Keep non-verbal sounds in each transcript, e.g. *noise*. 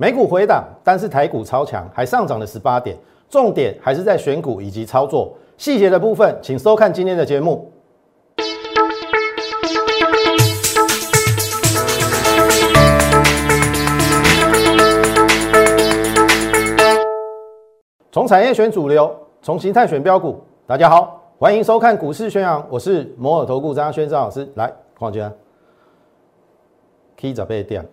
美股回档，但是台股超强，还上涨了十八点。重点还是在选股以及操作细节的部分，请收看今天的节目。从产业选主流，从形态选标股。大家好，欢迎收看股市宣扬，我是摩尔投顾张轩张老师。来，况且 K 早被点。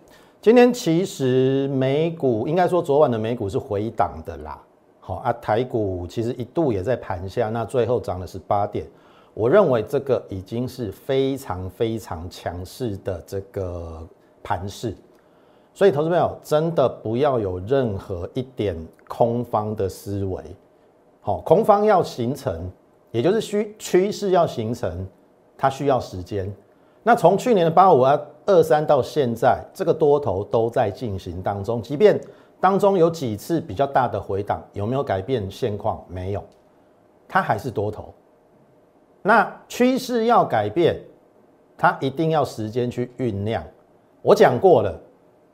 今天其实美股应该说昨晚的美股是回档的啦。好啊，台股其实一度也在盘下，那最后涨了十八点。我认为这个已经是非常非常强势的这个盘势，所以投资朋友真的不要有任何一点空方的思维。好，空方要形成，也就是需趋势要形成，它需要时间。那从去年的八五二二三到现在，这个多头都在进行当中，即便当中有几次比较大的回档，有没有改变现况？没有，它还是多头。那趋势要改变，它一定要时间去酝酿。我讲过了，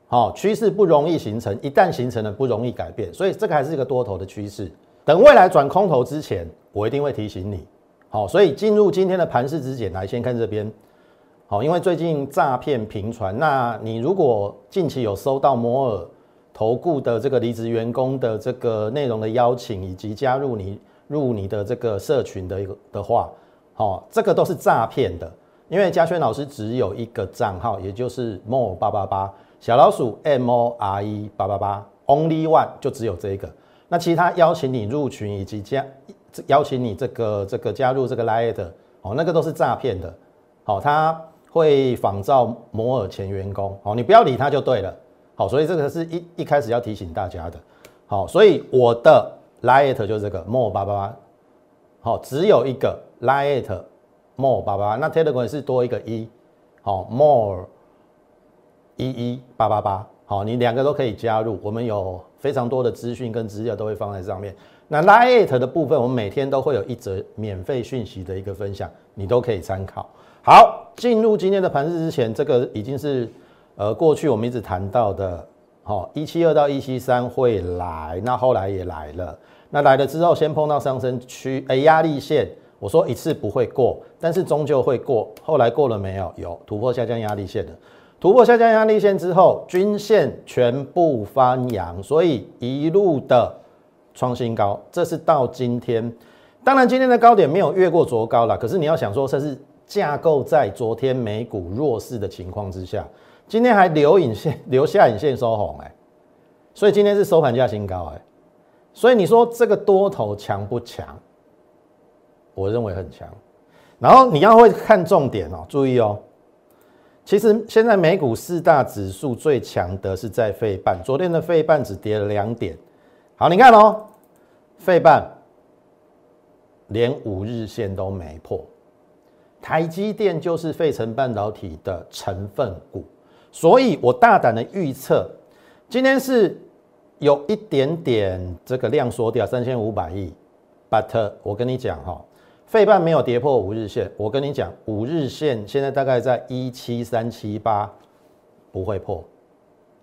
好，趋势不容易形成，一旦形成了不容易改变，所以这个还是一个多头的趋势。等未来转空头之前，我一定会提醒你。好，所以进入今天的盘势之前，来先看这边。好，因为最近诈骗频传，那你如果近期有收到摩尔投顾的这个离职员工的这个内容的邀请，以及加入你入你的这个社群的一个的话，好，这个都是诈骗的。因为嘉轩老师只有一个账号，也就是 mo 八八八小老鼠 m o r e 八八八 only one 就只有这一个。那其他邀请你入群以及加邀请你这个这个加入这个 liet 哦，那个都是诈骗的。好，他会仿照摩尔前员工。好，你不要理他就对了。好，所以这个是一一开始要提醒大家的。好，所以我的 liet 就是这个 more 八八八。好，只有一个 liet more 八八八。那 telegram 是多一个一。好，more 一一八八八。好，你两个都可以加入，我们有非常多的资讯跟资料都会放在上面。那 Lite 的部分，我们每天都会有一则免费讯息的一个分享，你都可以参考。好，进入今天的盘市之前，这个已经是呃过去我们一直谈到的，好，一七二到一七三会来，那后来也来了。那来了之后，先碰到上升区，哎，压力线，我说一次不会过，但是终究会过。后来过了没有？有突破下降压力线的。突破下降压力线之后，均线全部翻阳，所以一路的创新高。这是到今天，当然今天的高点没有越过昨高了。可是你要想说，这是架构在昨天美股弱势的情况之下，今天还留影线 *laughs* 留下影线收红哎，所以今天是收盘价新高哎。所以你说这个多头强不强？我认为很强。然后你要会看重点哦，注意哦。其实现在美股四大指数最强的是在费半，昨天的费半只跌了两点。好，你看哦，费半连五日线都没破。台积电就是费城半导体的成分股，所以我大胆的预测，今天是有一点点这个量缩掉三千五百亿，but 我跟你讲哈。费半没有跌破五日线，我跟你讲，五日线现在大概在一七三七八，不会破。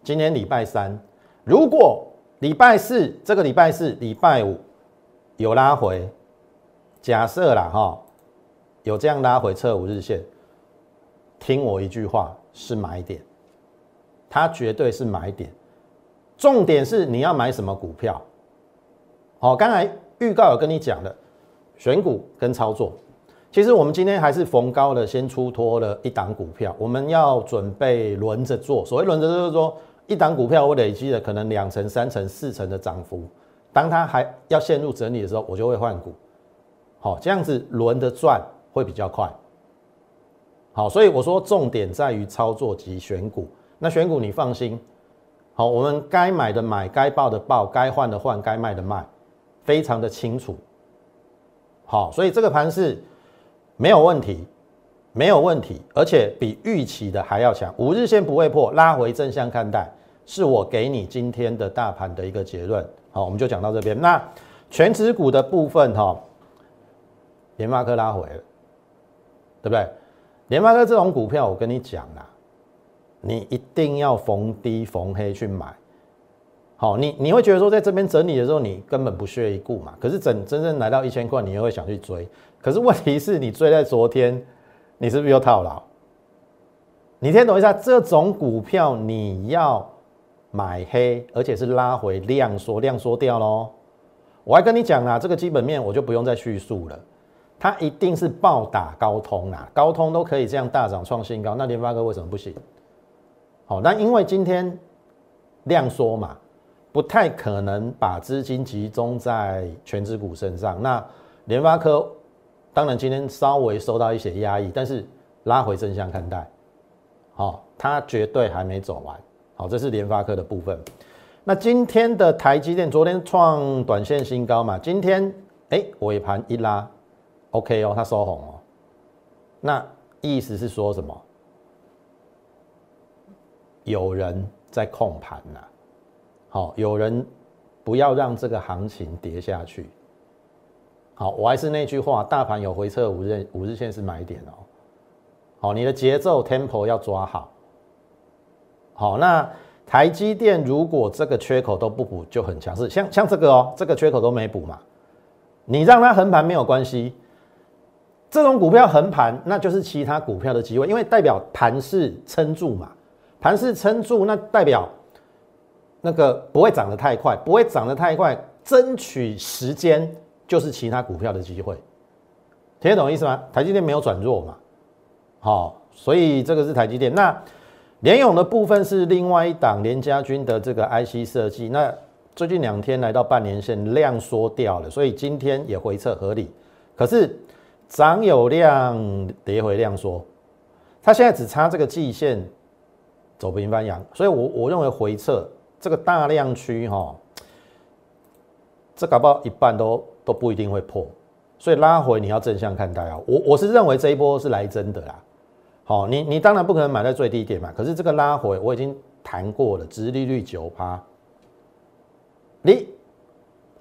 今天礼拜三，如果礼拜四这个礼拜四、礼拜五有拉回，假设啦哈，有这样拉回测五日线，听我一句话，是买点，它绝对是买点。重点是你要买什么股票？好，刚才预告有跟你讲的。选股跟操作，其实我们今天还是逢高的先出脱了一档股票，我们要准备轮着做。所谓轮着就是说，一档股票我累积了可能两成、三成、四成的涨幅，当它还要陷入整理的时候，我就会换股。好，这样子轮着赚会比较快。好，所以我说重点在于操作及选股。那选股你放心，好，我们该买的买，该报的报，该换的换，该卖的卖，非常的清楚。好，所以这个盘是没有问题，没有问题，而且比预期的还要强。五日线不会破，拉回正向看待，是我给你今天的大盘的一个结论。好，我们就讲到这边。那全指股的部分，哈，联发科拉回了，对不对？联发科这种股票，我跟你讲啦，你一定要逢低逢黑去买。好，你你会觉得说在这边整理的时候，你根本不屑一顾嘛。可是整真正来到一千块，你又会想去追。可是问题是你追在昨天，你是不是又套牢？你听懂一下，这种股票你要买黑，而且是拉回量缩，量缩掉喽。我还跟你讲啊，这个基本面我就不用再叙述了，它一定是暴打高通啊，高通都可以这样大涨创新高，那联发科为什么不行？好，那因为今天量缩嘛，不太可能把资金集中在全指股身上。那联发科当然今天稍微受到一些压抑，但是拉回正向看待，好，它绝对还没走完。好，这是联发科的部分。那今天的台积电昨天创短线新高嘛？今天哎尾盘一拉，OK 哦，它收红哦。那意思是说什么？有人在控盘呐，好，有人不要让这个行情跌下去。好，我还是那句话，大盘有回撤五日五日线是买点哦。好，你的节奏 tempo 要抓好。好，那。台积电如果这个缺口都不补，就很强势。像像这个哦，这个缺口都没补嘛，你让它横盘没有关系。这种股票横盘，那就是其他股票的机会，因为代表盘势撑住嘛。盘势撑住，那代表 *laughs* 那个不会涨得太快，不会涨得太快，争取时间就是其他股票的机会。听得懂意思吗？台积电没有转弱嘛，好，所以这个是台积电那。联勇的部分是另外一档联家军的这个 IC 设计，那最近两天来到半年线量缩掉了，所以今天也回撤合理。可是涨有量，跌回量缩，它现在只差这个季线走平翻阳，所以我我认为回撤这个大量区哈，这搞不好一半都都不一定会破，所以拉回你要正向看待啊。我我是认为这一波是来真的啦。好，你你当然不可能买在最低点嘛。可是这个拉回我已经谈过了，殖利率九趴，你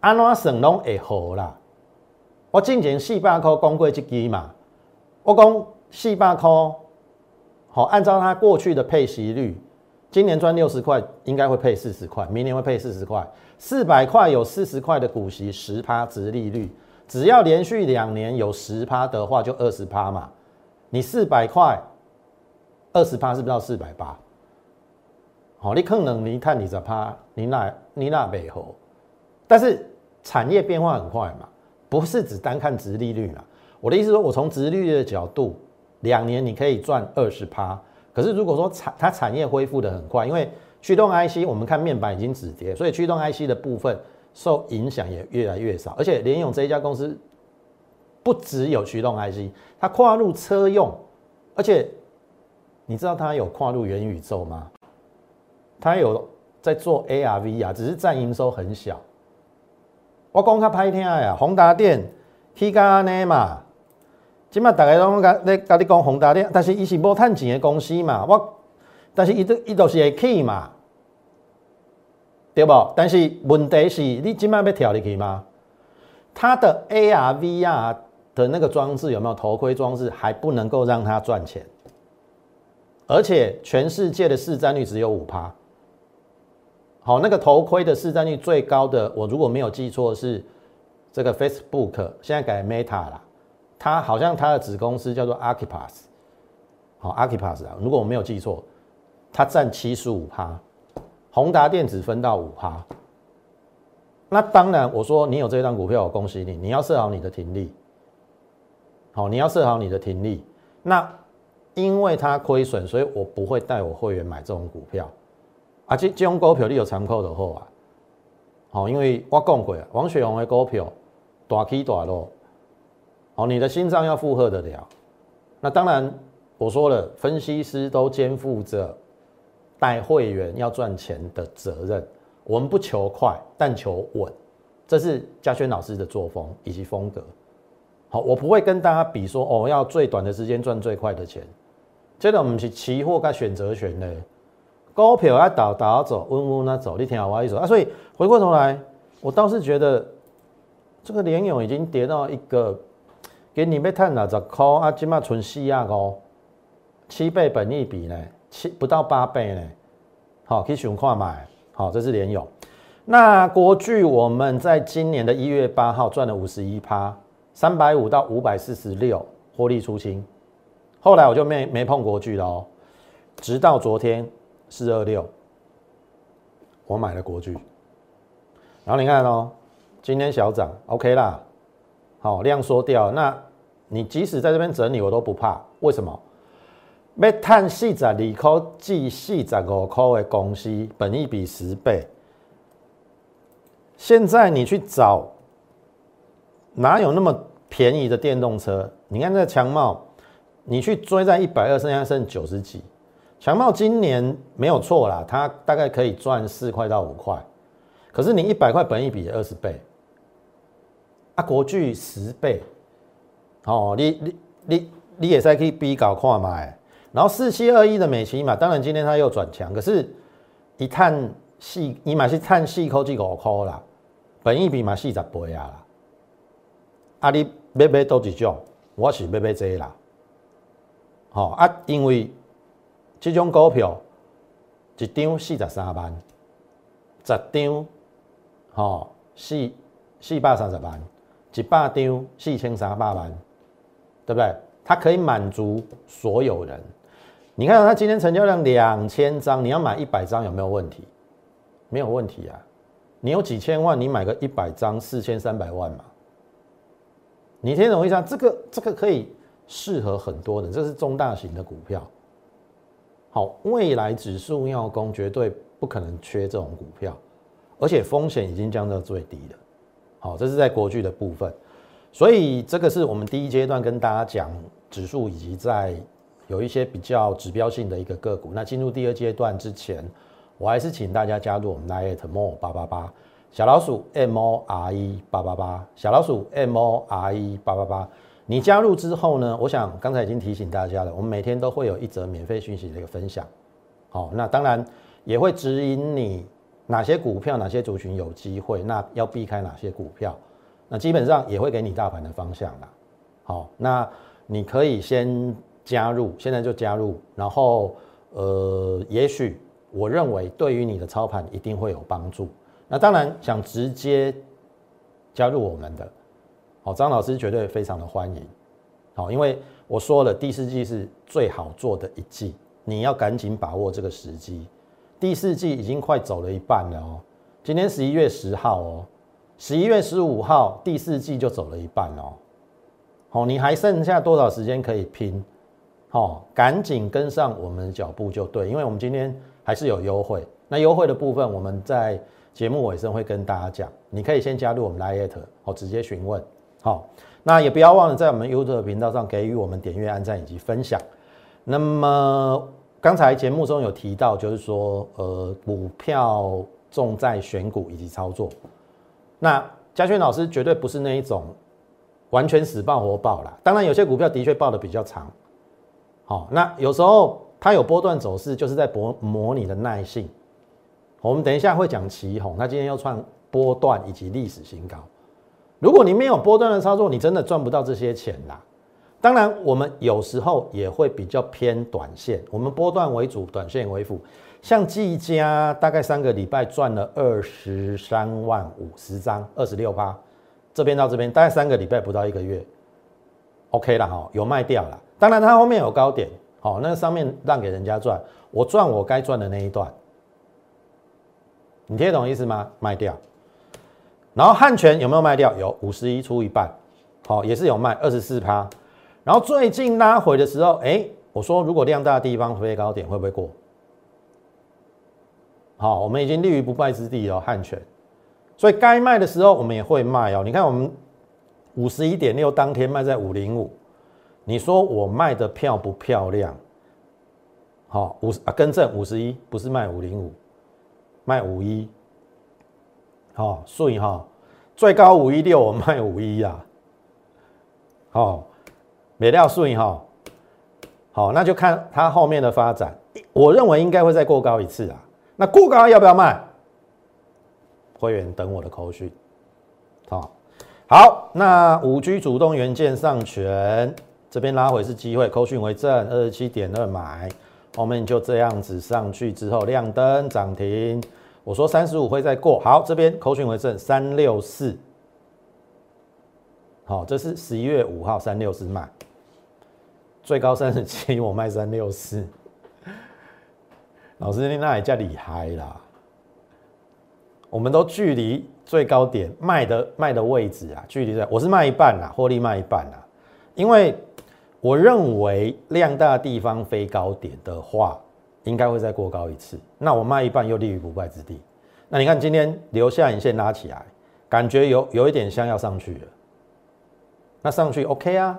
安怎省拢会好啦？我进前四百块讲过一支嘛，我讲四百块，好，按照它过去的配息率，今年赚六十块，应该会配四十块，明年会配四十块，四百块有四十块的股息，十趴殖利率，只要连续两年有十趴的话，就二十趴嘛。你四百块。二十趴是不是到四百八？好，你可能你看你十趴，你那你那背后，但是产业变化很快嘛，不是只单看值利率嘛。我的意思说，我从值利率的角度，两年你可以赚二十趴。可是如果说产它产业恢复的很快，因为驱动 IC 我们看面板已经止跌，所以驱动 IC 的部分受影响也越来越少。而且联咏这一家公司不只有驱动 IC，它跨入车用，而且。你知道它有跨入元宇宙吗？它有在做 ARV 啊，只是占营收很小。我讲较歹听呀，宏达电起价安尼嘛，即马大家拢甲咧甲你讲宏达电，但是伊是无趁钱的公司嘛。我但是伊都伊都是会起嘛，对不？但是问题是你即马要跳入去吗？它的 ARVR 的那个装置有没有头盔装置，还不能够让它赚钱。而且全世界的市占率只有五趴。好，那个头盔的市占率最高的，我如果没有记错是这个 Facebook，现在改 Meta 了。它好像它的子公司叫做 a r c h i p a s 好 a r c h i p a s 啊，如果我没有记错，它占七十五趴。宏达电子分到五趴。那当然，我说你有这张股票，我恭喜你，你要设好你的停利。好，你要设好你的停利。那。因为它亏损，所以我不会带我会员买这种股票。啊，这这种股票你有参考的好啊。好，因为我讲过啊，王雪红的股票大起大落，好，你的心脏要负荷得了。那当然，我说了，分析师都肩负着带会员要赚钱的责任。我们不求快，但求稳，这是嘉轩老师的作风以及风格。好，我不会跟大家比说哦，要最短的时间赚最快的钱。这个不是期货跟选择权的，股票要倒倒走，稳稳那走，你听好我意思啊。所以回过头来，我倒是觉得这个联勇已经跌到一个给你被探了十块啊，起码存四啊高，七倍本益比呢，七不到八倍呢。好，可以选快买。好，这是联勇。那国巨我们在今年的一月八号赚了五十一趴，三百五到五百四十六获利出清，后来我就没没碰国巨了哦，直到昨天四二六，我买了国巨，然后你看哦，今天小涨，OK 啦，好量缩掉，那你即使在这边整理我都不怕，为什么？要探四十二块至四十五块的公司，本益比十倍。现在你去找，哪有那么便宜的电动车？你看这强茂，你去追在一百二，剩下剩九十几。强茂今年没有错啦，它大概可以赚四块到五块。可是你一百块本一比二十倍，啊，国巨十倍，哦，你你你你也是可以比搞看买。然后四七二一的美琪嘛，当然今天它又转强，可是一探细，你买是探细科技五块啦。本一比嘛四十倍啊啦，啊你买买多一种，我是买买这啦，吼啊，因为这种股票一张四十三万，十张吼四四百三十万，一百张四千三百万，对不对？它可以满足所有人。你看它今天成交量两千张，你要买一百张有没有问题？没有问题啊。你有几千万，你买个一百张，四千三百万嘛？你听懂意思？这个这个可以适合很多人，这是中大型的股票。好，未来指数要攻，绝对不可能缺这种股票，而且风险已经降到最低了。好，这是在国巨的部分，所以这个是我们第一阶段跟大家讲指数以及在有一些比较指标性的一个个股。那进入第二阶段之前。我还是请大家加入我们 niat More 八八八小老鼠 M O R E 八八八小老鼠 M O R E 八八八。你加入之后呢？我想刚才已经提醒大家了，我们每天都会有一则免费讯息的一个分享。好，那当然也会指引你哪些股票、哪些族群有机会，那要避开哪些股票。那基本上也会给你大盘的方向啦。好，那你可以先加入，现在就加入，然后呃，也许。我认为对于你的操盘一定会有帮助。那当然想直接加入我们的，好，张老师绝对非常的欢迎。好，因为我说了，第四季是最好做的一季，你要赶紧把握这个时机。第四季已经快走了一半了哦，今天十一月十号哦，十一月十五号第四季就走了一半哦。好，你还剩下多少时间可以拼？好，赶紧跟上我们的脚步就对，因为我们今天。还是有优惠，那优惠的部分我们在节目尾声会跟大家讲，你可以先加入我们 Lite 哦，直接询问。好，那也不要忘了在我们 YouTube 频道上给予我们点阅、按赞以及分享。那么刚才节目中有提到，就是说呃，股票重在选股以及操作。那嘉轩老师绝对不是那一种完全死爆活爆啦，当然有些股票的确爆的比较长。好，那有时候。它有波段走势，就是在模模拟的耐性。我们等一下会讲旗红，它今天又创波段以及历史新高。如果你没有波段的操作，你真的赚不到这些钱啦。当然，我们有时候也会比较偏短线，我们波段为主，短线为辅。像季佳，大概三个礼拜赚了二十三万五十张，二十六趴。这边到这边大概三个礼拜不到一个月，OK 了哈，有卖掉了。当然，它后面有高点。好，那上面让给人家赚，我赚我该赚的那一段，你听得懂意思吗？卖掉，然后汉泉有没有卖掉？有五十一出一半，好，也是有卖二十四趴。然后最近拉回的时候，哎，我说如果量大的地方飞高点会不会过？好，我们已经立于不败之地哦，汉泉。所以该卖的时候我们也会卖哦。你看我们五十一点六当天卖在五零五。你说我卖的漂不漂亮？好，五啊，更正五十一，不是卖五零五，卖五一。好，顺哈，最高五一六，我卖五一呀。好，没料顺哈。好，那就看它后面的发展。我认为应该会再过高一次啊。那过高要不要卖？会员等我的口讯。好，好，那五 G 主动元件上权。这边拉回是机会，扣讯为正，二十七点二买，后面就这样子上去之后亮灯涨停，我说三十五会再过，好，这边口讯为证，三六四，好，这是十一月五号三六四卖，最高三十七，我卖三六四，老师你那也叫厉害啦，我们都距离最高点卖的卖的位置啊，距离在，我是卖一半啦，获利卖一半啦，因为我认为量大地方飞高点的话。应该会再过高一次，那我卖一半又立于不败之地。那你看今天留下影线拉起来，感觉有有一点像要上去了。那上去 OK 啊？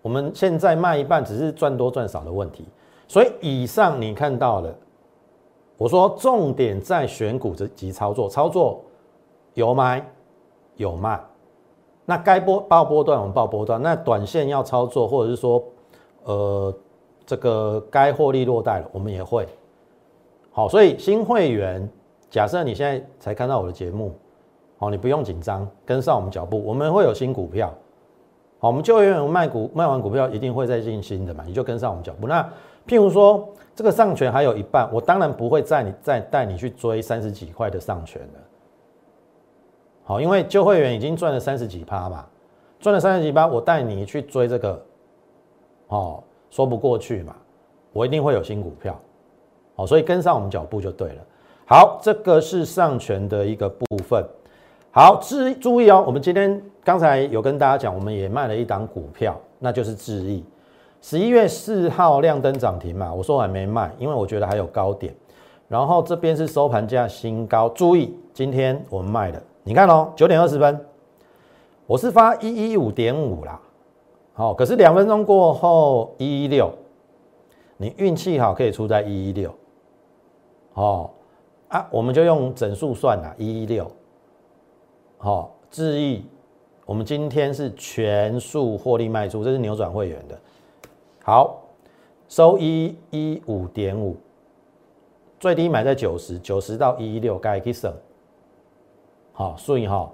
我们现在卖一半只是赚多赚少的问题。所以以上你看到了，我说重点在选股及操作，操作有买有卖。那该波报波段我们报波段，那短线要操作或者是说呃。这个该获利落袋了，我们也会好，所以新会员，假设你现在才看到我的节目，好，你不用紧张，跟上我们脚步，我们会有新股票，好，我们就员卖股卖完股票一定会再进新的嘛，你就跟上我们脚步。那譬如说这个上权还有一半，我当然不会再你再带你去追三十几块的上权了，好，因为旧会员已经赚了三十几趴嘛，赚了三十几趴，我带你去追这个，哦。说不过去嘛，我一定会有新股票，好，所以跟上我们脚步就对了。好，这个是上权的一个部分。好，注注意哦，我们今天刚才有跟大家讲，我们也卖了一档股票，那就是智毅。十一月四号亮灯涨停嘛，我说我还没卖，因为我觉得还有高点。然后这边是收盘价新高，注意今天我们卖的，你看哦，九点二十分，我是发一一五点五啦。好，可是两分钟过后一一六，你运气好可以出在一一六，哦啊，我们就用整数算啦，一一六，好，智毅，我们今天是全数获利卖出，这是扭转会员的，好，收一一五点五，最低买在九十九十到一一六，该可以省，好，所以哈。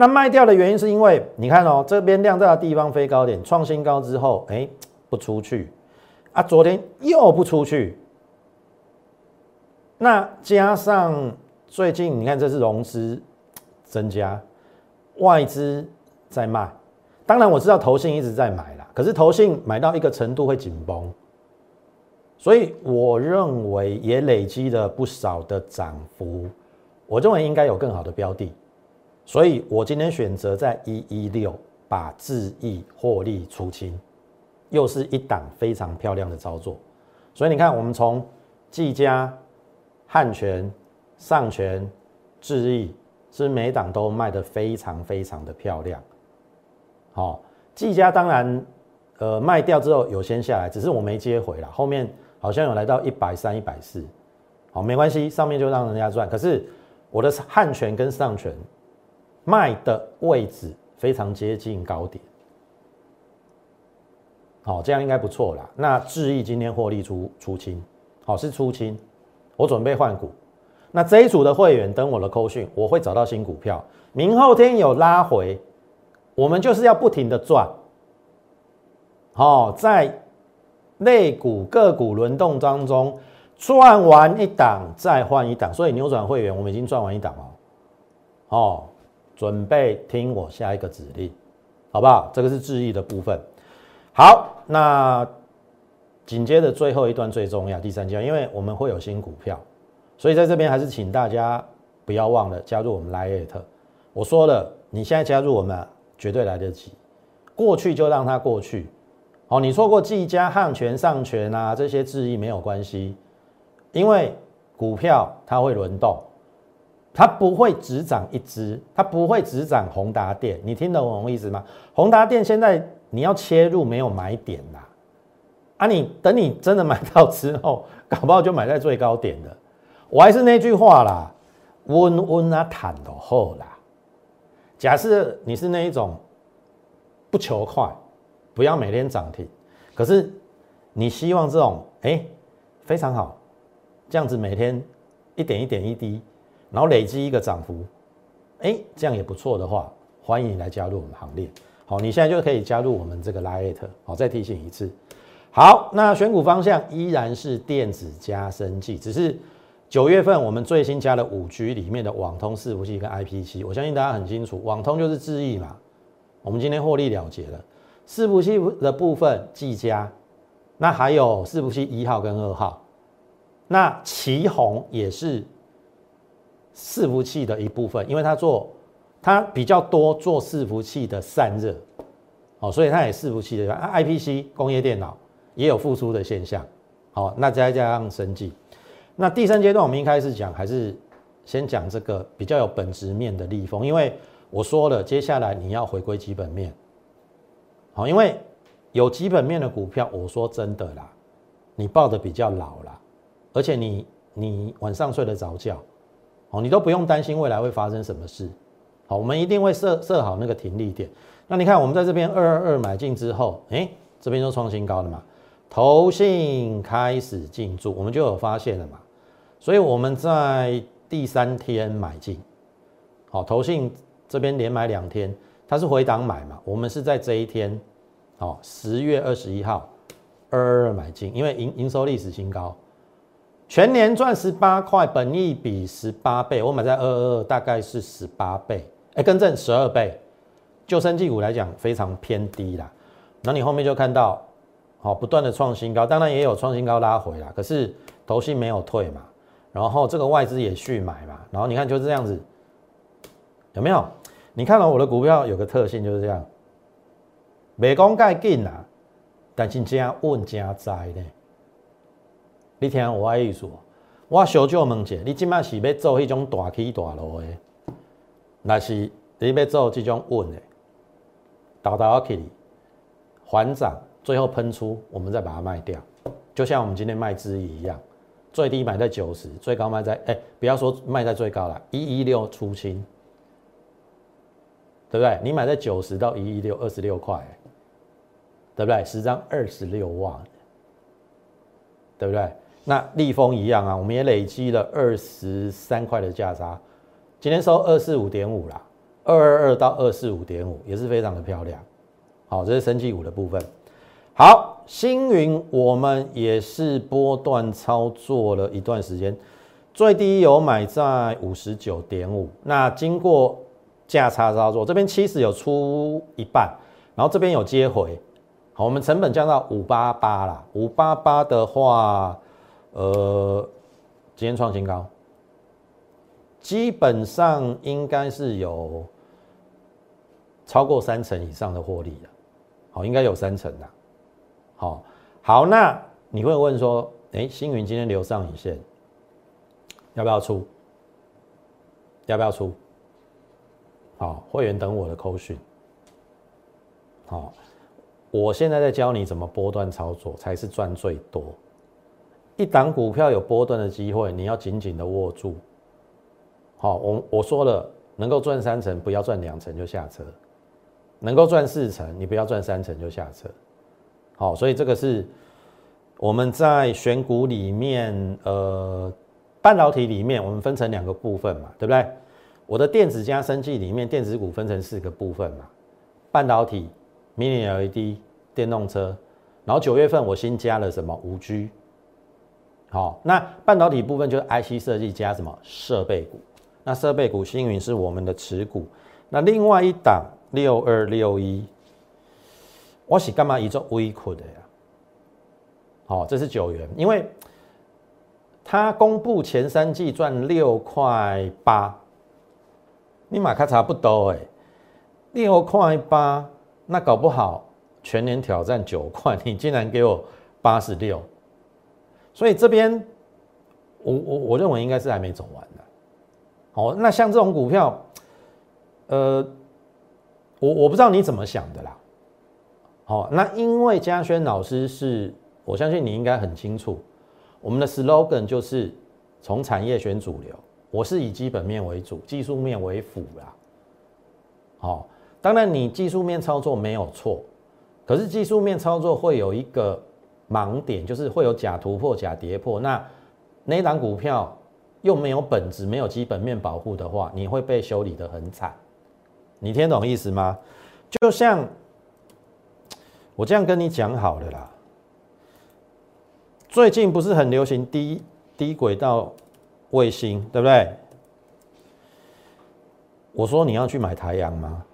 那卖掉的原因是因为你看哦，这边量大的地方飞高点创新高之后，哎，不出去啊，昨天又不出去。那加上最近你看，这是融资增加，外资在卖，当然我知道投信一直在买啦，可是投信买到一个程度会紧绷，所以我认为也累积了不少的涨幅，我认为应该有更好的标的。所以我今天选择在一一六把智易获利出清，又是一档非常漂亮的操作。所以你看，我们从技嘉、汉权、上权、智易，是每档都卖得非常非常的漂亮。好，技嘉当然，呃，卖掉之后有先下来，只是我没接回了，后面好像有来到一百三、一百四。好，没关系，上面就让人家赚。可是我的汉权跟上权。卖的位置非常接近高点，好，这样应该不错啦。那智毅今天获利出出清，好是出清，我准备换股。那这一组的会员等我的扣讯，我会找到新股票。明后天有拉回，我们就是要不停的赚，好，在类股个股轮动当中赚完一档再换一档，所以扭转会员我们已经赚完一档了，哦。准备听我下一个指令，好不好？这个是致意的部分。好，那紧接着最后一段最重要，第三阶段，因为我们会有新股票，所以在这边还是请大家不要忘了加入我们 Lite。我说了，你现在加入我们绝对来得及，过去就让它过去。哦，你错过技嘉、汉权、上权啊这些质疑没有关系，因为股票它会轮动。它不会只涨一只，它不会只涨宏达电，你听得懂我意思吗？宏达电现在你要切入没有买点啦，啊，你等你真的买到之后，搞不好就买在最高点的。我还是那句话啦，温温啊，坦的后啦。假设你是那一种不求快，不要每天涨停，可是你希望这种哎非常好，这样子每天一点一点一滴。然后累积一个涨幅，哎，这样也不错的话，欢迎你来加入我们行列。好，你现在就可以加入我们这个 Lite。好，再提醒一次。好，那选股方向依然是电子加生技，只是九月份我们最新加了五 G 里面的网通伺服器跟 IP 七，我相信大家很清楚，网通就是智易嘛，我们今天获利了结了。伺服器的部分，技嘉，那还有伺服器一号跟二号，那旗宏也是伺服器的一部分，因为它做它比较多做伺服器的散热，哦，所以它也伺服器的 IPC 工业电脑也有复苏的现象，好，那再加上生技，那第三阶段我们一开始讲还是先讲这个比较有本质面的利丰，因为我说了，接下来你要回归基本面。好，因为有基本面的股票，我说真的啦，你抱的比较老啦，而且你你晚上睡得着觉，哦，你都不用担心未来会发生什么事。好，我们一定会设设好那个停利点。那你看，我们在这边二二二买进之后，哎，这边就创新高了嘛，投信开始进驻，我们就有发现了嘛。所以我们在第三天买进，好，投信这边连买两天，它是回档买嘛，我们是在这一天。好，十月二十一号，二二二买进，因为营营收历史新高，全年赚十八块，本益比十八倍，我买在二二二，大概是十八倍，哎，更正十二倍，救生技股来讲非常偏低啦。那你后面就看到，好，不断的创新高，当然也有创新高拉回啦，可是头信没有退嘛，然后这个外资也续买嘛，然后你看就这样子，有没有？你看到我的股票有个特性就是这样。未讲介紧啊，但是真稳真在呢。你听我的意思，我小少问者，你即摆是要做迄种大起大落的，那是你要做这种稳的，倒倒起缓涨，最后喷出，我们再把它卖掉，就像我们今天卖资一样，最低买在九十，最高卖在哎，不要说卖在最高了，一一六出清，对不对？你买在九十到一一六，二十六块。对不对？十张二十六万，对不对？那立丰一样啊，我们也累积了二十三块的价差，今天收二四五点五啦，二二二到二四五点五也是非常的漂亮。好，这是升绩股的部分。好，星云我们也是波段操作了一段时间，最低有买在五十九点五，那经过价差操作，这边七十有出一半，然后这边有接回。好，我们成本降到五八八啦，五八八的话，呃，今天创新高，基本上应该是有超过三成以上的获利的，好，应该有三成的，好，好，那你会问说，哎，星云今天留上影线，要不要出？要不要出？好，会员等我的扣讯，好。我现在在教你怎么波段操作才是赚最多。一档股票有波段的机会，你要紧紧的握住。好，我我说了，能够赚三成，不要赚两成就下车；能够赚四成，你不要赚三成就下车。好，所以这个是我们在选股里面，呃，半导体里面我们分成两个部分嘛，对不对？我的电子加生技里面，电子股分成四个部分嘛，半导体。Mini LED 电动车，然后九月份我新加了什么五 G，好，那半导体部分就是 IC 设计加什么设备股，那设备股星云是我们的持股，那另外一档六二六一，我是干嘛一做微库的呀？好，这是九元，因为它公布前三季赚六块八，你马卡差不多哎，六块八。那搞不好全年挑战九块，你竟然给我八十六，所以这边我我我认为应该是还没走完的。好，那像这种股票，呃，我我不知道你怎么想的啦。好，那因为嘉轩老师是，我相信你应该很清楚，我们的 slogan 就是从产业选主流，我是以基本面为主，技术面为辅啦。好。当然，你技术面操作没有错，可是技术面操作会有一个盲点，就是会有假突破、假跌破。那那档股票又没有本质、没有基本面保护的话，你会被修理的很惨。你听懂意思吗？就像我这样跟你讲好了啦。最近不是很流行低低轨道卫星，对不对？我说你要去买台阳吗？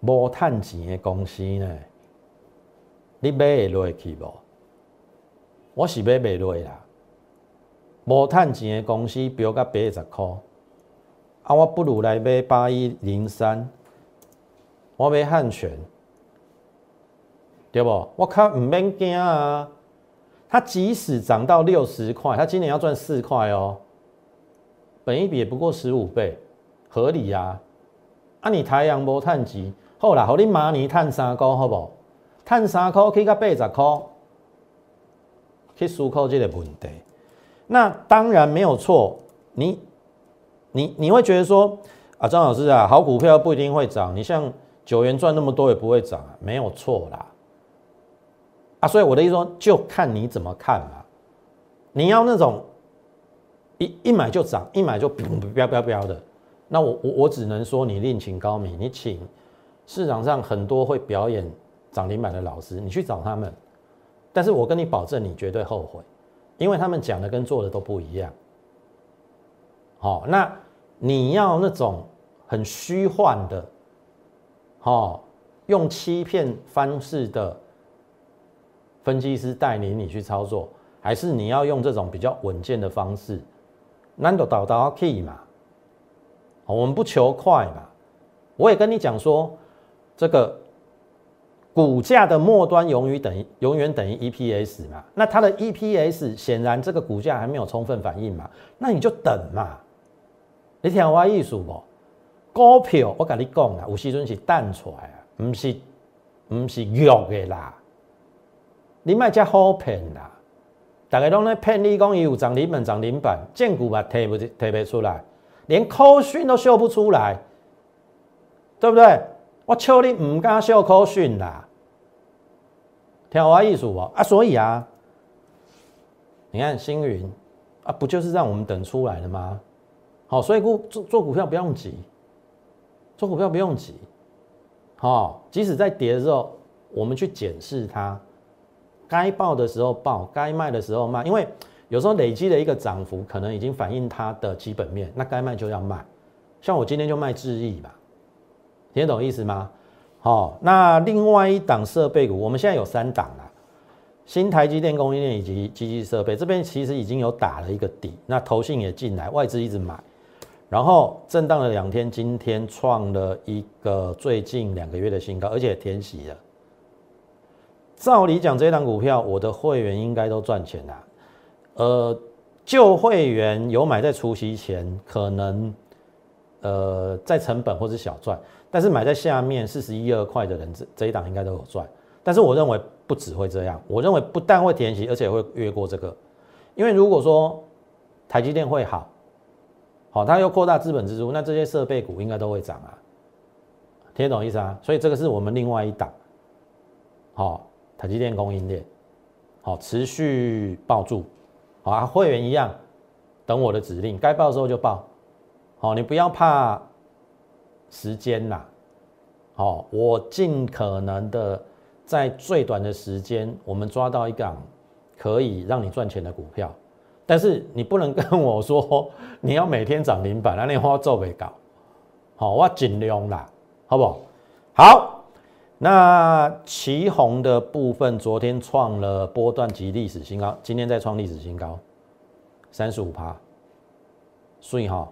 无碳钱的公司呢？你买会落去无？我是买袂落啦。无趁钱的公司标价八十块，啊，我不如来买八一零三，我买汉泉，对不？我靠，唔免惊啊！它即使涨到六十块，它今年要赚四块哦，本一比不过十五倍，合理呀。啊，你太阳无趁钱，好啦，好你马尼碳三块，好不？碳三块去到八十块，去思考这个问题。那当然没有错，你你你会觉得说啊，张老师啊，好股票不一定会涨，你像九元赚那么多也不会涨啊，没有错啦。啊，所以我的意思说，就看你怎么看嘛。你要那种一一买就涨，一买就飙飙飙的，那我我我只能说你另请高明，你请市场上很多会表演涨停板的老师，你去找他们。但是我跟你保证，你绝对后悔，因为他们讲的跟做的都不一样。好，那你要那种很虚幻的，好，用欺骗方式的。分析师带领你去操作，还是你要用这种比较稳健的方式？难度导到 key 嘛？我们不求快嘛？我也跟你讲说，这个股价的末端永远等于永远等于 EPS 嘛？那它的 EPS 显然这个股价还没有充分反应嘛？那你就等嘛？你听我意思不？股票我跟你讲啊，有时阵是弹出来啊，不是不是弱的啦。你卖只好骗啦！大家拢在骗你，讲伊有涨停板、涨停板，见股嘛提不提不出来，连口讯都秀不出来，对不对？我求你唔敢秀口讯啦，听我意思不？啊，所以啊，你看星云啊，不就是让我们等出来的吗？好，所以股做做股票不用急，做股票不用急，好，即使在跌的时候，我们去检视它。该报的时候报，该卖的时候卖，因为有时候累积的一个涨幅可能已经反映它的基本面，那该卖就要卖。像我今天就卖智毅吧，听懂意思吗？好，那另外一档设备股，我们现在有三档了，新台积电供应链以及机器设备这边其实已经有打了一个底，那投信也进来，外资一直买，然后震荡了两天，今天创了一个最近两个月的新高，而且填息了。照理讲，这一档股票我的会员应该都赚钱啦。呃，旧会员有买在除夕前，可能呃在成本或者小赚，但是买在下面四十一二块的人，这这一档应该都有赚。但是我认为不只会这样，我认为不但会填息，而且会越过这个。因为如果说台积电会好，好，它又扩大资本支出，那这些设备股应该都会涨啊。听懂意思啊？所以这个是我们另外一档，好。台积电供应链，好，持续抱住，好啊，会员一样，等我的指令，该报的时候就报，好，你不要怕时间啦，好，我尽可能的在最短的时间，我们抓到一档可以让你赚钱的股票，但是你不能跟我说你要每天涨停板，那你花做不搞，好，我尽量啦，好不好？好。那旗红的部分，昨天创了波段级历史新高，今天再创历史新高，三十五趴，所以哈，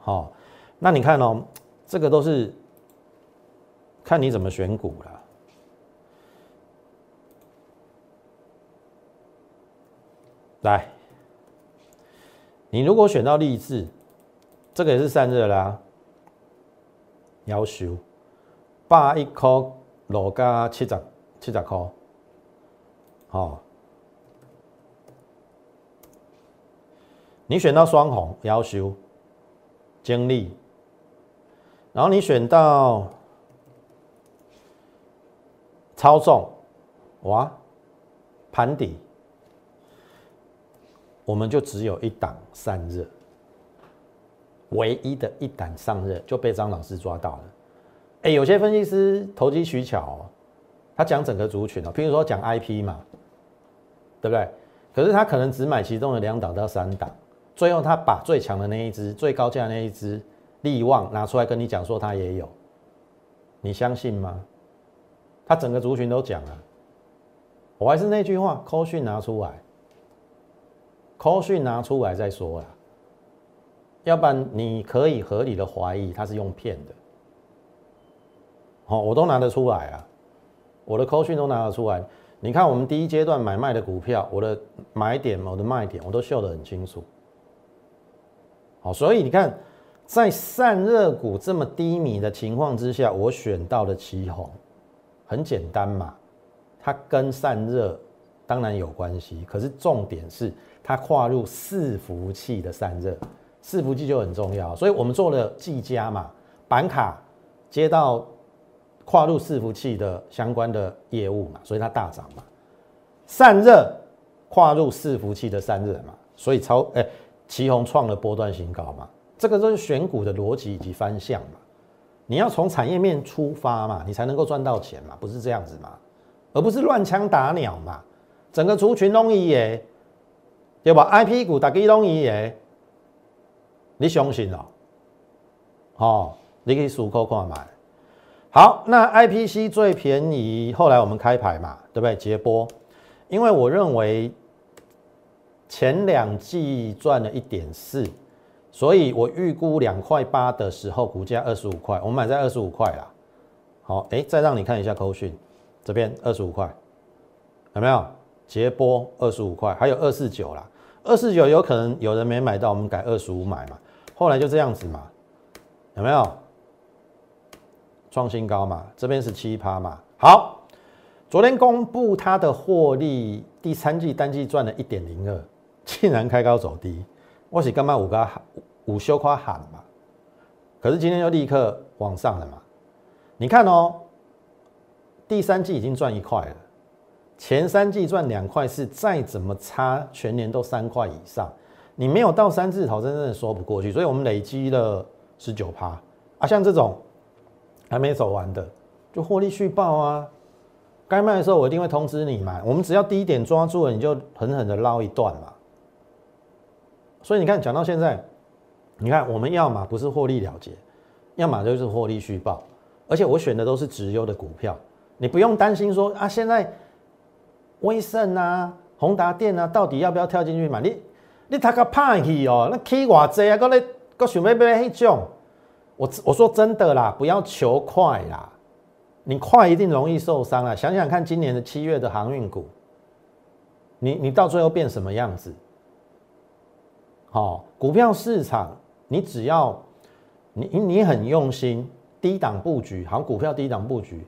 好，那你看哦，这个都是看你怎么选股了。来，你如果选到励志，这个也是散热啦，要求。八一块落加七十七十块，好，你选到双红要求精力，然后你选到操纵，哇，盘底，我们就只有一档散热，唯一的一档上热就被张老师抓到了。哎，有些分析师投机取巧，他讲整个族群哦，譬如说讲 IP 嘛，对不对？可是他可能只买其中的两档到三档，最后他把最强的那一只、最高价那一只利旺拿出来跟你讲说他也有，你相信吗？他整个族群都讲了，我还是那句话，扣讯拿出来，扣讯拿出来再说啦，要不然你可以合理的怀疑他是用骗的。好，我都拿得出来啊，我的扣讯都拿得出来。你看我们第一阶段买卖的股票，我的买点、我的卖点，我都秀得很清楚。好，所以你看，在散热股这么低迷的情况之下，我选到了旗宏，很简单嘛，它跟散热当然有关系，可是重点是它跨入伺服器的散热，伺服器就很重要，所以我们做了技嘉嘛，板卡接到。跨入伺服器的相关的业务嘛，所以它大涨嘛。散热跨入伺服器的散热嘛，所以超哎，旗宏创了波段新高嘛。这个都是选股的逻辑以及方向嘛。你要从产业面出发嘛，你才能够赚到钱嘛，不是这样子嘛，而不是乱枪打鸟嘛。整个族群拢伊耶，对吧？I P 股大家拢伊耶，你相信哦？哦，你可以数扣看买。好，那 IPC 最便宜，后来我们开牌嘛，对不对？捷波，因为我认为前两季赚了一点四，所以我预估两块八的时候，股价二十五块，我买在二十五块啦。好，哎，再让你看一下扣讯，这边二十五块，有没有？捷波二十五块，还有二四九啦，二四九有可能有人没买到，我们改二十五买嘛，后来就这样子嘛，有没有？创新高嘛，这边是七趴嘛。好，昨天公布它的获利，第三季单季赚了一点零二，竟然开高走低，我是干嘛五个五休夸喊嘛？可是今天又立刻往上了嘛？你看哦，第三季已经赚一块了，前三季赚两块四，再怎么差，全年都三块以上，你没有到三字头，真正的说不过去。所以我们累积了十九趴啊，像这种。还没走完的，就获利续报啊！该卖的时候我一定会通知你嘛。我们只要低点抓住了，你就狠狠的捞一段嘛。所以你看，讲到现在，你看我们要么不是获利了结，要么就是获利续报。而且我选的都是直优的股票，你不用担心说啊，现在威盛啊、宏达电啊，到底要不要跳进去买？你你他个怕去哦，那起偌济啊，搁咧搁想要买迄种。我我说真的啦，不要求快啦，你快一定容易受伤啊！想想看，今年的七月的航运股，你你到最后变什么样子？好，股票市场，你只要你你很用心，低档布局，好股票低档布局，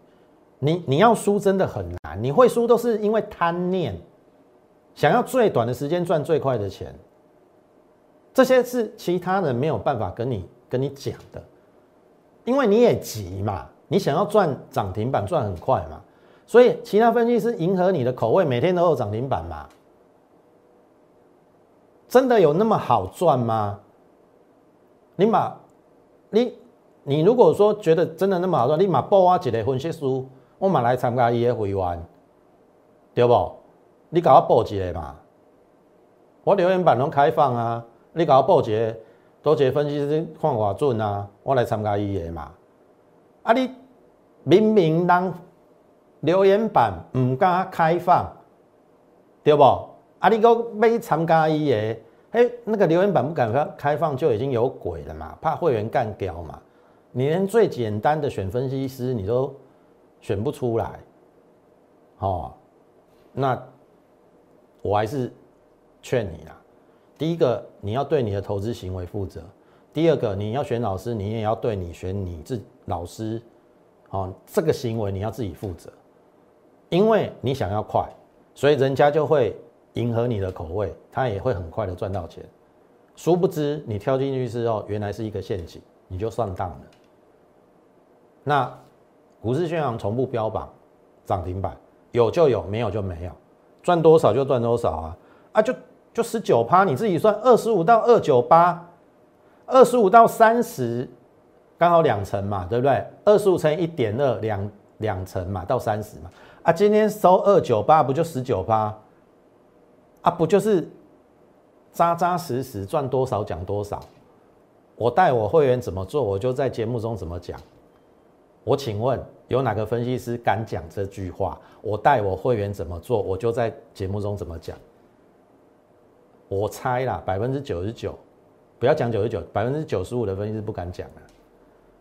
你你要输真的很难，你会输都是因为贪念，想要最短的时间赚最快的钱，这些是其他人没有办法跟你跟你讲的。因为你也急嘛，你想要赚涨停板赚很快嘛，所以其他分析师迎合你的口味，每天都有涨停板嘛，真的有那么好赚吗？你马，你你如果说觉得真的那么好赚，你马报我一个分析师，我马来参加伊的会员，对不？你给我报一个嘛，我留言板拢开放啊，你给我报一个。多个分析师看我准啊，我来参加伊个嘛。啊，你明明让留言板唔敢开放，对不？啊，你个要参加伊个，嘿，那个留言板不敢开开放就已经有鬼了嘛，怕会员干掉嘛。你连最简单的选分析师你都选不出来，哦，那我还是劝你啦。第一个，你要对你的投资行为负责；第二个，你要选老师，你也要对你选你自老师，哦，这个行为你要自己负责。因为你想要快，所以人家就会迎合你的口味，他也会很快的赚到钱。殊不知你跳进去之后，原来是一个陷阱，你就上当了。那股市宣扬从不标榜涨停板，有就有，没有就没有，赚多少就赚多少啊啊就。就十九趴，你自己算二十五到二九八，二十五到三十，刚好两成嘛，对不对？二十五乘一点二，两两成嘛，到三十嘛。啊，今天收二九八，不就十九趴？啊，不就是扎扎实实赚多少讲多少？我带我会员怎么做，我就在节目中怎么讲。我请问有哪个分析师敢讲这句话？我带我会员怎么做，我就在节目中怎么讲。我猜啦，百分之九十九，不要讲九十九，百分之九十五的分析师不敢讲了，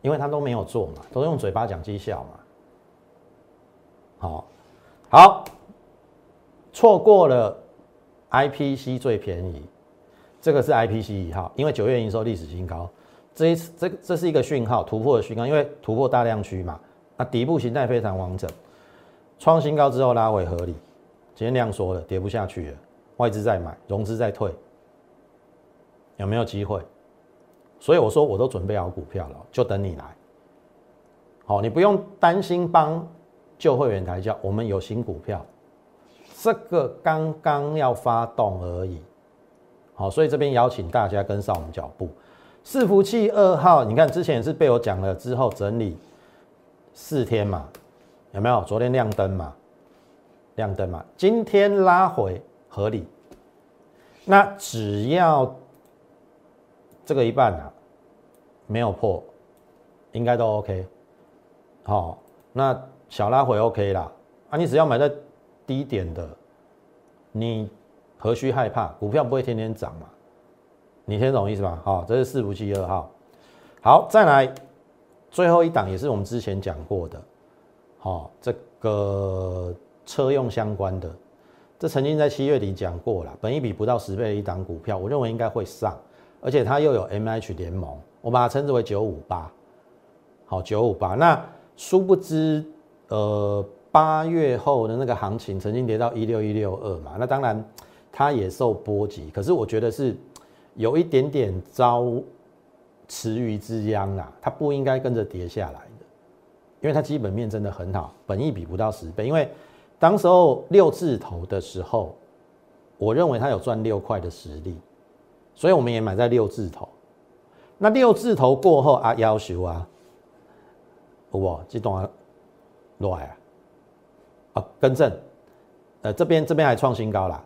因为他都没有做嘛，都用嘴巴讲绩效嘛。好，好，错过了 IPC 最便宜，这个是 IPC 一号，因为九月营收历史新高。这一次，这这是一个讯号突破的讯号，因为突破大量区嘛，那底部形态非常完整，创新高之后拉回合理，今天量缩了，跌不下去了，外资在买，融资在退，有没有机会？所以我说我都准备好股票了，就等你来。好，你不用担心帮旧会员抬轿，我们有新股票，这个刚刚要发动而已。好，所以这边邀请大家跟上我们脚步。伺服器二号，你看之前也是被我讲了之后整理四天嘛，有没有？昨天亮灯嘛，亮灯嘛，今天拉回合理。那只要这个一半啊没有破，应该都 OK。好，那小拉回 OK 啦。啊，你只要买在低点的，你何须害怕？股票不会天天涨嘛。你听懂意思吧？好，这是四福七二号。好，再来最后一档也是我们之前讲过的，好，这个车用相关的，这曾经在七月底讲过了，本一比不到十倍的一档股票，我认为应该会上，而且它又有 M H 联盟，我把它称之为九五八。好，九五八。那殊不知，呃，八月后的那个行情曾经跌到一六一六二嘛，那当然它也受波及，可是我觉得是。有一点点遭池鱼之殃啦，它不应该跟着跌下来的，因为它基本面真的很好，本益比不到十倍。因为当时候六字头的时候，我认为它有赚六块的实力，所以我们也买在六字头。那六字头过后啊，要求啊，哇，这段来啊，啊，更正，呃，这边这边还创新高啦，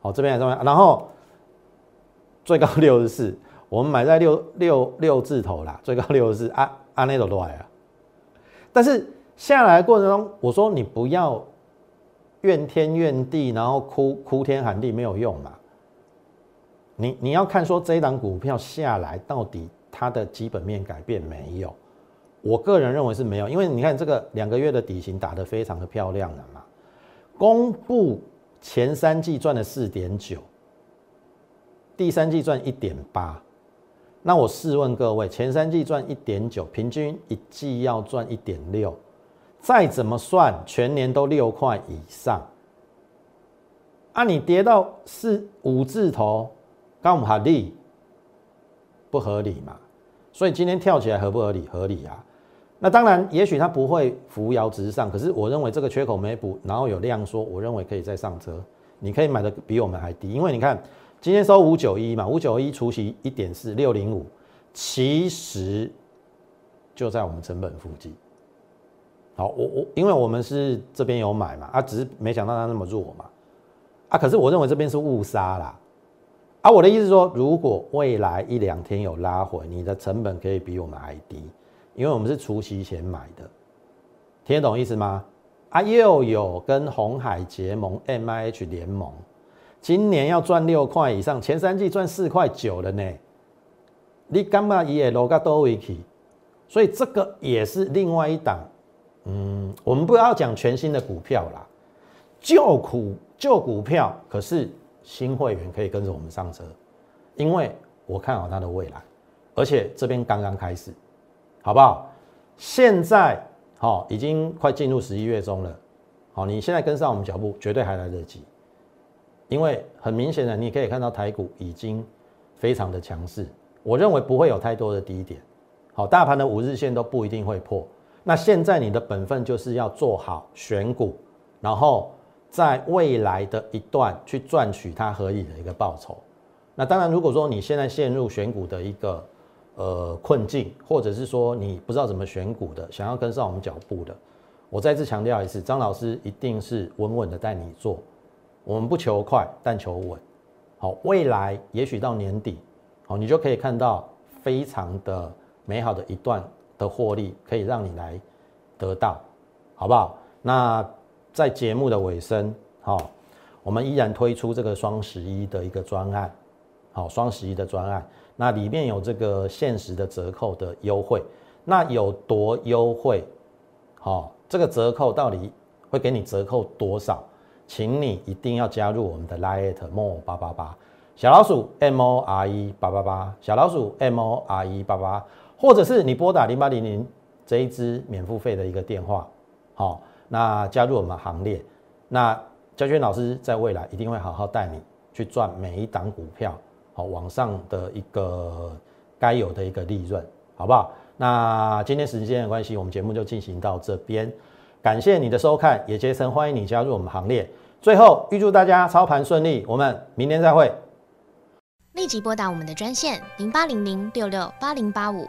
好，这边还创，然后。最高六十四，我们买在六六六字头啦，最高六十四，啊啊那种都来啊。但是下来过程中，我说你不要怨天怨地，然后哭哭天喊地没有用嘛。你你要看说这一档股票下来到底它的基本面改变没有？我个人认为是没有，因为你看这个两个月的底薪打得非常的漂亮了嘛。公布前三季赚了四点九。第三季赚一点八，那我试问各位，前三季赚一点九，平均一季要赚一点六，再怎么算，全年都六块以上。啊，你跌到四五字头，刚合理不合理嘛？所以今天跳起来合不合理？合理啊。那当然，也许它不会扶摇直上，可是我认为这个缺口没补，然后有量缩，我认为可以再上车。你可以买的比我们还低，因为你看。今天收五九一嘛，五九一除息一点四六零五，其实就在我们成本附近。好，我我因为我们是这边有买嘛，啊，只是没想到它那么弱嘛，啊，可是我认为这边是误杀啦，啊，我的意思说，如果未来一两天有拉回，你的成本可以比我们还低，因为我们是除夕前买的，听得懂意思吗？啊，又有跟红海结盟 M I H 联盟。今年要赚六块以上，前三季赚四块九了呢。你干嘛也落个多维去？所以这个也是另外一档。嗯，我们不要讲全新的股票啦，旧股旧股票，可是新会员可以跟着我们上车，因为我看好它的未来，而且这边刚刚开始，好不好？现在好，已经快进入十一月中了，好，你现在跟上我们脚步，绝对还来得及。因为很明显的，你可以看到台股已经非常的强势，我认为不会有太多的低点。好，大盘的五日线都不一定会破。那现在你的本分就是要做好选股，然后在未来的一段去赚取它合理的一个报酬。那当然，如果说你现在陷入选股的一个呃困境，或者是说你不知道怎么选股的，想要跟上我们脚步的，我再次强调一次，张老师一定是稳稳的带你做。我们不求快，但求稳。好，未来也许到年底，好，你就可以看到非常的美好的一段的获利，可以让你来得到，好不好？那在节目的尾声，好，我们依然推出这个双十一的一个专案，好，双十一的专案，那里面有这个限时的折扣的优惠，那有多优惠？好，这个折扣到底会给你折扣多少？请你一定要加入我们的 Lite More 八八八小老鼠 M O R E 八八八小老鼠 M O R E 八八，或者是你拨打零八零零这一支免付费的一个电话，好，那加入我们行列，那嘉轩老师在未来一定会好好带你去赚每一档股票，好，往上的一个该有的一个利润，好不好？那今天时间的关系，我们节目就进行到这边。感谢你的收看，也竭诚欢迎你加入我们行列。最后，预祝大家操盘顺利，我们明天再会。立即拨打我们的专线零八零零六六八零八五